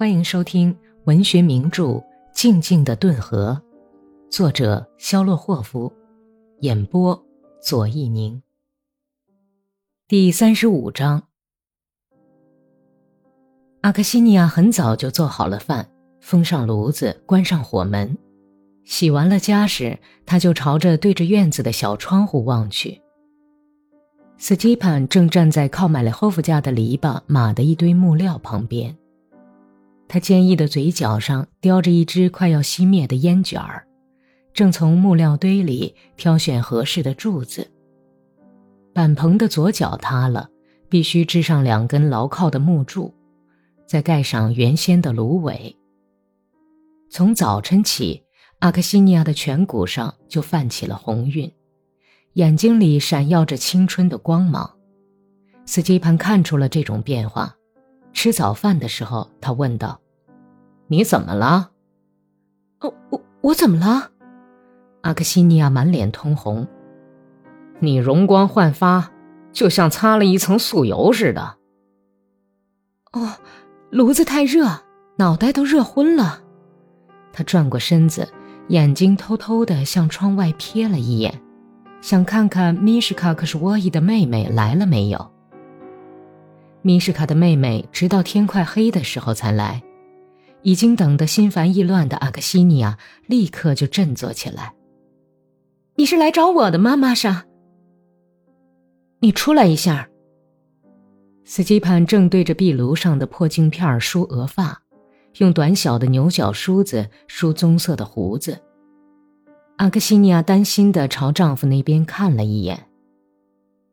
欢迎收听文学名著《静静的顿河》，作者肖洛霍夫，演播左一宁。第三十五章，阿克西尼亚很早就做好了饭，封上炉子，关上火门，洗完了家时，他就朝着对着院子的小窗户望去。斯基潘正站在靠买了霍夫家的篱笆码的一堆木料旁边。他坚毅的嘴角上叼着一支快要熄灭的烟卷儿，正从木料堆里挑选合适的柱子。板棚的左脚塌了，必须支上两根牢靠的木柱，再盖上原先的芦苇。从早晨起，阿克西尼亚的颧骨上就泛起了红晕。眼睛里闪耀着青春的光芒，斯基潘看出了这种变化。吃早饭的时候，他问道：“你怎么了？”“哦，我我怎么了？”阿克西尼亚满脸通红。“你容光焕发，就像擦了一层素油似的。”“哦，炉子太热，脑袋都热昏了。”他转过身子，眼睛偷偷的向窗外瞥了一眼。想看看米什卡可是沃伊的妹妹来了没有？米什卡的妹妹直到天快黑的时候才来，已经等得心烦意乱的阿克西尼亚立刻就振作起来。你是来找我的吗，玛莎？你出来一下。斯基潘正对着壁炉上的破镜片梳额发，用短小的牛角梳子梳棕色的胡子。阿克西尼亚担心的朝丈夫那边看了一眼，“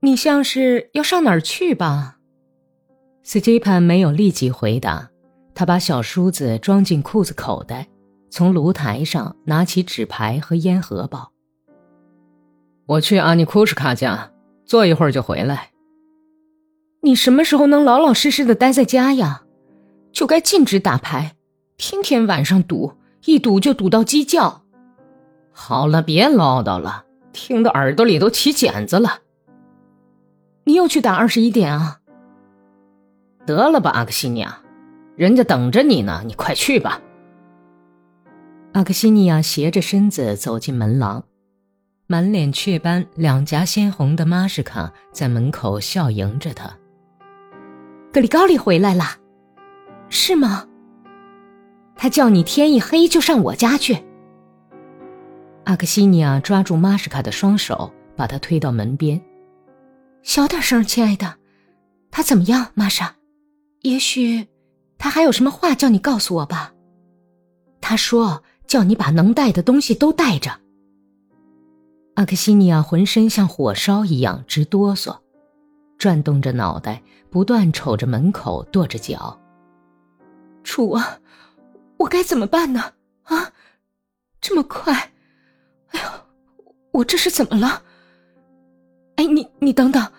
你像是要上哪儿去吧？”斯基潘没有立即回答，他把小梳子装进裤子口袋，从炉台上拿起纸牌和烟盒包。“我去阿尼库什卡家，坐一会儿就回来。”“你什么时候能老老实实的待在家呀？就该禁止打牌，天天晚上赌，一赌就赌到鸡叫。”好了，别唠叨了，听得耳朵里都起茧子了。你又去打二十一点啊？得了吧，阿克西尼亚，人家等着你呢，你快去吧。阿克西尼亚斜着身子走进门廊，满脸雀斑、两颊鲜红的玛什卡在门口笑迎着他。格里高利回来了，是吗？他叫你天一黑就上我家去。阿克西尼亚抓住玛什卡的双手，把他推到门边。小点声，亲爱的。他怎么样，玛莎？也许他还有什么话叫你告诉我吧。他说叫你把能带的东西都带着。阿克西尼亚浑身像火烧一样直哆嗦，转动着脑袋，不断瞅着门口，跺着脚。楚啊，我该怎么办呢？啊，这么快！哎呦，我这是怎么了？哎，你你等等，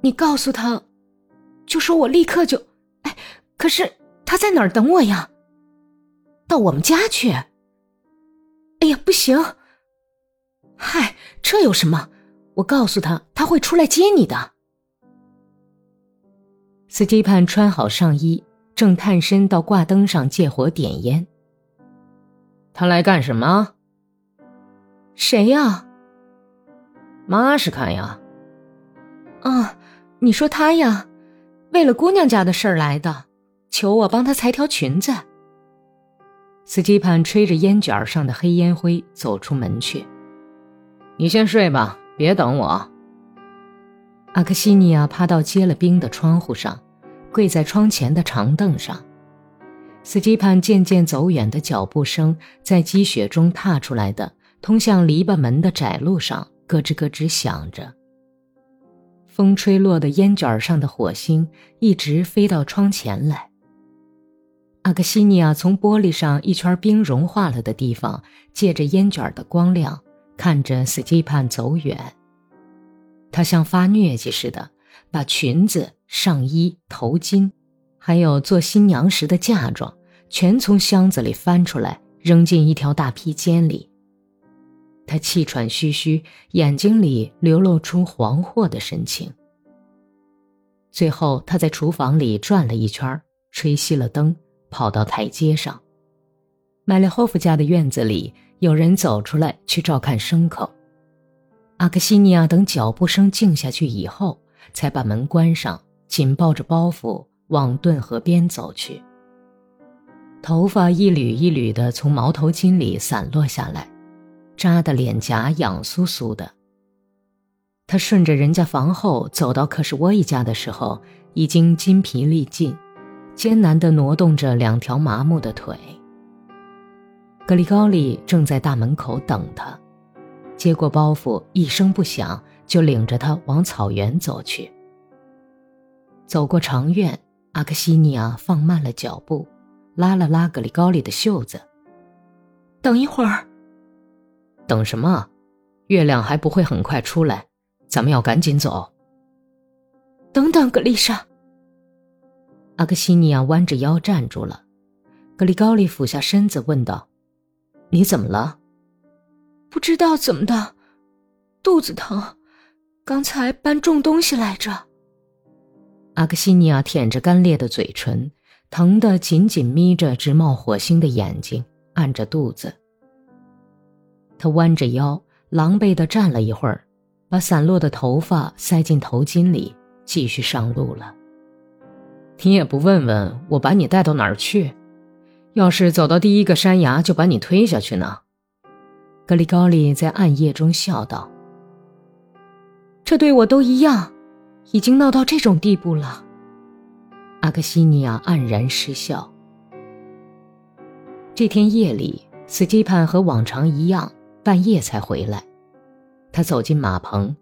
你告诉他，就说我立刻就……哎，可是他在哪儿等我呀？到我们家去？哎呀，不行！嗨，这有什么？我告诉他，他会出来接你的。斯蒂潘穿好上衣，正探身到挂灯上借火点烟。他来干什么？谁呀？玛什卡呀。啊，你说他呀，为了姑娘家的事儿来的，求我帮他裁条裙子。斯基潘吹着烟卷上的黑烟灰走出门去。你先睡吧，别等我。阿克西尼亚趴到结了冰的窗户上，跪在窗前的长凳上。斯基潘渐渐走远的脚步声在积雪中踏出来的。通向篱笆门的窄路上，咯吱咯吱响着。风吹落的烟卷上的火星一直飞到窗前来。阿克西尼亚从玻璃上一圈冰融化了的地方，借着烟卷的光亮，看着斯基潘走远。他像发疟疾似的，把裙子、上衣、头巾，还有做新娘时的嫁妆，全从箱子里翻出来，扔进一条大披肩里。他气喘吁吁，眼睛里流露出惶惑的神情。最后，他在厨房里转了一圈，吹熄了灯，跑到台阶上。麦列霍夫家的院子里有人走出来去照看牲口。阿克西尼亚等脚步声静下去以后，才把门关上，紧抱着包袱往顿河边走去。头发一缕一缕的从毛头巾里散落下来，扎的脸颊痒酥酥的。他顺着人家房后走到克什沃伊家的时候，已经筋疲力尽，艰难地挪动着两条麻木的腿。格里高利正在大门口等他，接过包袱，一声不响就领着他往草原走去。走过长院，阿克西尼亚放慢了脚步，拉了拉格里高利的袖子：“等一会儿。”“等什么？月亮还不会很快出来。”咱们要赶紧走。等等，格丽莎。阿克西尼亚弯着腰站住了。格里高利俯下身子问道：“你怎么了？”“不知道怎么的，肚子疼。刚才搬重东西来着。”阿克西尼亚舔着干裂的嘴唇，疼得紧紧眯着直冒火星的眼睛，按着肚子。他弯着腰，狼狈地站了一会儿。把散落的头发塞进头巾里，继续上路了。你也不问问我把你带到哪儿去？要是走到第一个山崖就把你推下去呢？格里高利在暗夜中笑道：“这对我都一样，已经闹到这种地步了。”阿克西尼亚黯然失笑。这天夜里，斯基潘和往常一样，半夜才回来。他走进马棚，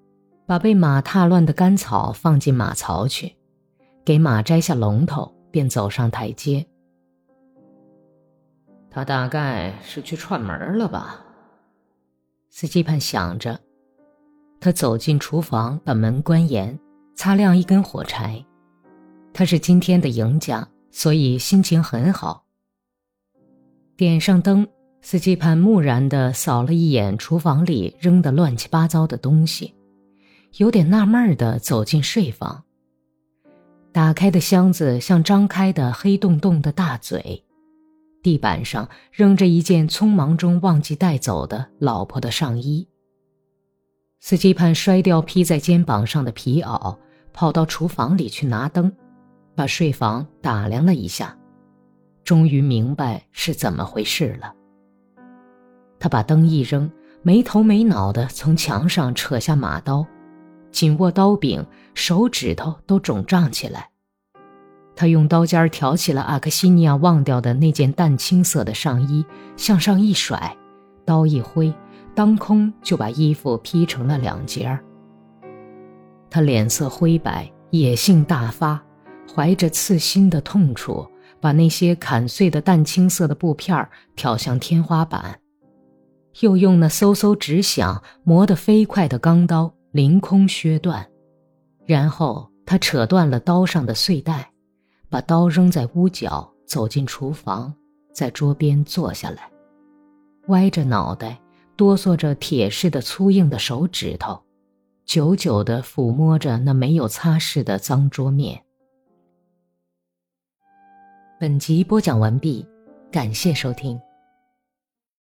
把被马踏乱的干草放进马槽去，给马摘下龙头，便走上台阶。他大概是去串门了吧？司机盼想着。他走进厨房，把门关严，擦亮一根火柴。他是今天的赢家，所以心情很好。点上灯。司机盼木然地扫了一眼厨房里扔的乱七八糟的东西，有点纳闷地走进睡房。打开的箱子像张开的黑洞洞的大嘴，地板上扔着一件匆忙中忘记带走的老婆的上衣。司机潘摔掉披在肩膀上的皮袄，跑到厨房里去拿灯，把睡房打量了一下，终于明白是怎么回事了。他把灯一扔，没头没脑地从墙上扯下马刀，紧握刀柄，手指头都肿胀起来。他用刀尖挑起了阿克西尼亚忘掉的那件淡青色的上衣，向上一甩，刀一挥，当空就把衣服劈成了两截儿。他脸色灰白，野性大发，怀着刺心的痛楚，把那些砍碎的淡青色的布片儿挑向天花板。又用那嗖嗖直响、磨得飞快的钢刀凌空削断，然后他扯断了刀上的碎带，把刀扔在屋角，走进厨房，在桌边坐下来，歪着脑袋，哆嗦着铁似的粗硬的手指头，久久地抚摸着那没有擦拭的脏桌面。本集播讲完毕，感谢收听。